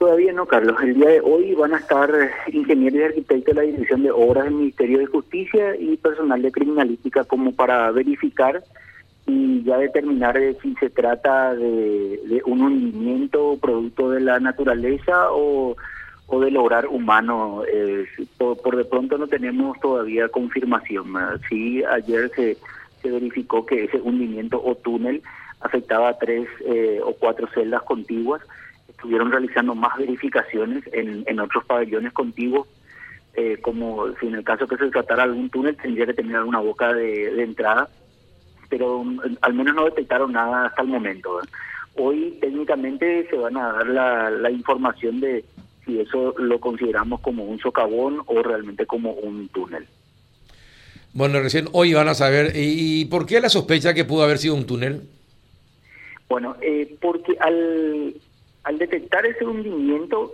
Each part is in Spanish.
Todavía no, Carlos. El día de hoy van a estar ingenieros y arquitectos de la Dirección de Obras del Ministerio de Justicia y personal de criminalística como para verificar y ya determinar si se trata de, un hundimiento producto de la naturaleza o, o del humano. Eh, por, de pronto no tenemos todavía confirmación. Sí, ayer se, se verificó que ese hundimiento o túnel afectaba a tres eh, o cuatro celdas contiguas estuvieron realizando más verificaciones en, en otros pabellones contiguos, eh, como si en el caso que se tratara algún túnel tendría que tener alguna boca de, entrada, pero mm, al menos no detectaron nada hasta el momento. Hoy técnicamente se van a dar la, la información de si eso lo consideramos como un socavón o realmente como un túnel. Bueno, recién hoy van a saber, ¿y por qué la sospecha que pudo haber sido un túnel? Bueno, eh, porque al, al detectar ese hundimiento,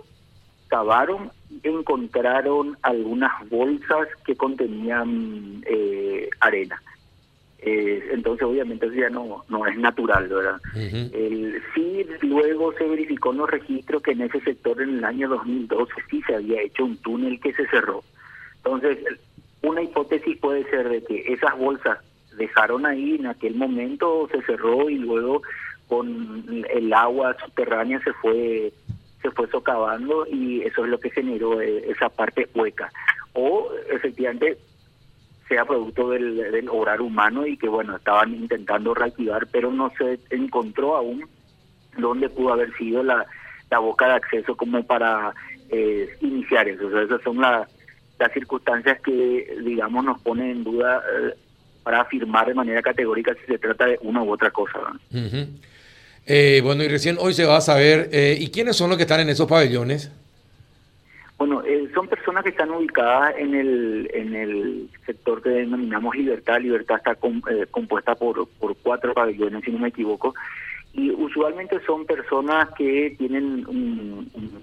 cavaron y encontraron algunas bolsas que contenían eh, arena. Eh, entonces, obviamente, eso ya no, no es natural, ¿verdad? el, sí, luego se verificó en los registros que en ese sector en el año 2012 sí se había hecho un túnel que se cerró. Entonces, una hipótesis puede ser de que esas bolsas dejaron ahí en aquel momento, se cerró y luego con el agua subterránea se fue se fue socavando y eso es lo que generó eh, esa parte hueca. O efectivamente sea producto del, del obrar humano y que bueno estaban intentando reactivar pero no se encontró aún dónde pudo haber sido la, la boca de acceso como para eh, iniciar eso. Esas son las las circunstancias que digamos nos ponen en duda eh, para afirmar de manera categórica si se trata de una u otra cosa eh, bueno, y recién hoy se va a saber, eh, ¿y quiénes son los que están en esos pabellones? Bueno, eh, son personas que están ubicadas en el, en el sector que denominamos Libertad. Libertad está compuesta por, por cuatro pabellones, si no me equivoco, y usualmente son personas que tienen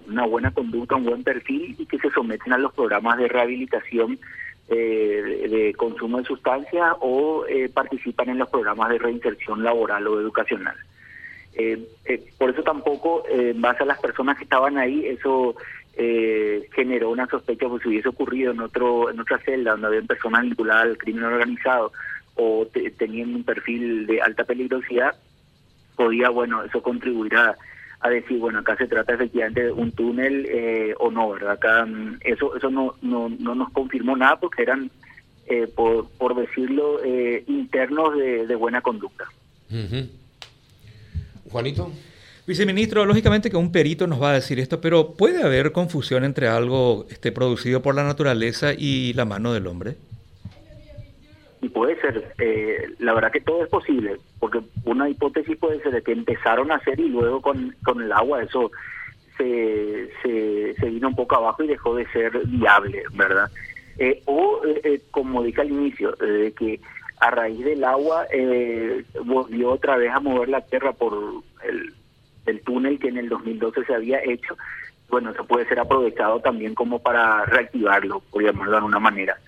una buena conducta, un buen perfil y que se someten a los programas de rehabilitación de, de, consumo de sustancias o participan en los programas de reinserción laboral o educacional. Eh, eh, por eso tampoco, eh, en base a las personas que estaban ahí, eso eh, generó una sospecha pues si hubiese ocurrido en otro en otra celda donde había personas vinculadas al crimen organizado o teniendo un perfil de alta peligrosidad, podía, bueno, eso contribuir a, decir, bueno, acá se trata efectivamente de un túnel o no, ¿verdad? Acá mm, eso eso no, no, no nos confirmó nada porque eran, por, por decirlo, internos de, de buena conducta. Juanito. Viceministro, lógicamente que un perito nos va a decir esto, pero ¿puede haber confusión entre algo este, producido por la naturaleza y la mano del hombre? Y puede ser, eh, la verdad que todo es posible, porque una hipótesis puede ser de que empezaron a hacer y luego con, con el agua eso se, se, vino un poco abajo y dejó de ser viable, ¿verdad? Eh, o, eh, como dije al inicio, de que a raíz del agua eh, volvió otra vez a mover la tierra por el, túnel que en el 2012 se había hecho. Bueno, eso puede ser aprovechado también como para reactivarlo, por llamarlo de alguna manera.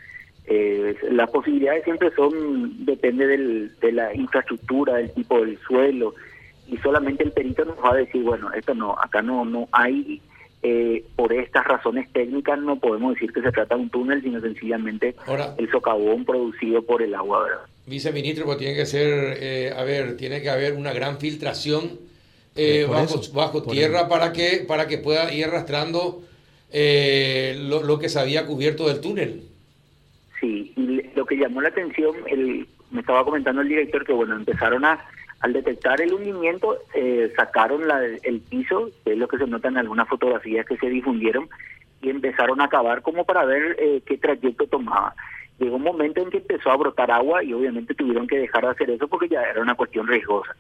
Eh, las posibilidades siempre son, depende del, de la infraestructura, del tipo del suelo, y solamente el perito nos va a decir, bueno, esto no, acá no, no hay eh, por estas razones técnicas no podemos decir que se trata de un túnel, sino sencillamente el socavón producido por el agua. ¿verdad? Viceministro, pues tiene que ser, eh, a ver, tiene que haber una gran filtración eh, bajo, bajo tierra para que, para que pueda ir arrastrando lo, lo, que se había cubierto del túnel. Sí, que llamó la atención, el, me estaba comentando el director que, bueno, empezaron a al detectar el hundimiento, eh, sacaron la, el piso, que es lo que se nota en algunas fotografías que se difundieron, y empezaron a cavar como para ver eh, qué trayecto tomaba. Llegó un momento en que empezó a brotar agua y obviamente tuvieron que dejar de hacer eso porque ya era una cuestión riesgosa.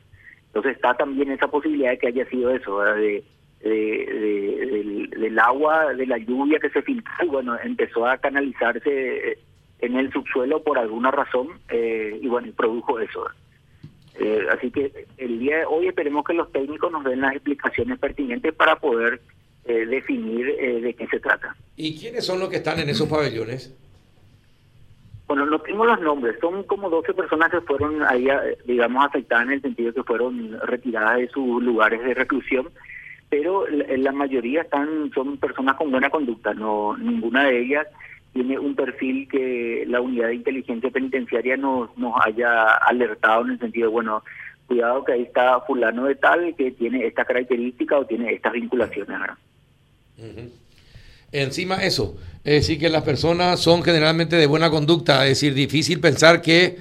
Entonces está también esa posibilidad de que haya sido eso, de, del, agua, de la lluvia que se filtró bueno, empezó a canalizarse en el subsuelo por alguna razón eh, y bueno, produjo eso. Eh, así que el día de hoy esperemos que los técnicos nos den las explicaciones pertinentes para poder eh, definir eh, de qué se trata. ¿Y quiénes son los que están en esos pabellones? Bueno, no tengo los nombres, son como 12 personas que fueron ahí, digamos, afectadas en el sentido que fueron retiradas de sus lugares de reclusión, pero la, mayoría están son personas con buena conducta, no ninguna de ellas tiene un perfil que la unidad de inteligencia penitenciaria nos, nos haya alertado en el sentido, bueno, cuidado que ahí está fulano de tal que tiene esta característica o tiene estas vinculaciones. Encima eso, es decir, que las personas son generalmente de buena conducta, es decir, difícil pensar que...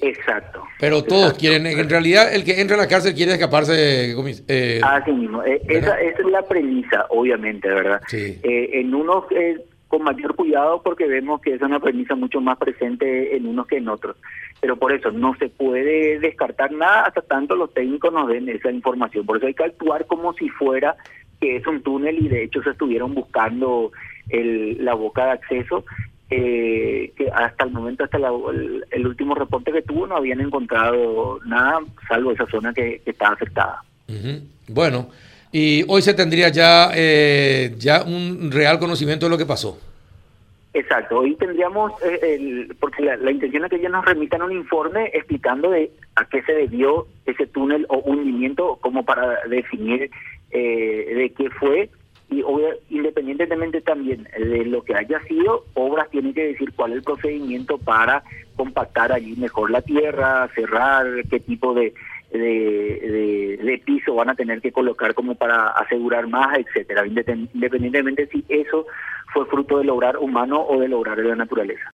Exacto. Pero todos quieren, en realidad el que entra a la cárcel quiere escaparse. Eh, Así mismo, eh, esa, es la premisa, obviamente, ¿verdad? Sí. Eh, en unos eh, con mayor cuidado porque vemos que es una premisa mucho más presente en unos que en otros. Pero por eso no se puede descartar nada hasta tanto los técnicos nos den esa información. Por eso hay que actuar como si fuera que es un túnel y de hecho se estuvieron buscando el, la boca de acceso. Eh, que hasta el momento, hasta el, último reporte que tuvo, no habían encontrado nada, salvo esa zona que, estaba afectada. Bueno, y hoy se tendría ya, eh, ya un real conocimiento de lo que pasó. Exacto, hoy tendríamos, eh, el, porque la, intención es que ellos nos remitan un informe explicando de a qué se debió ese túnel o hundimiento, como para definir eh, de qué fue, y independientemente también de lo que haya sido, Obras tienen que decir cuál es el procedimiento para compactar allí mejor la tierra, cerrar, qué tipo de, de, de, piso van a tener que colocar como para asegurar más, etcétera, independientemente si eso fue fruto del lograr humano o del lograr de la naturaleza.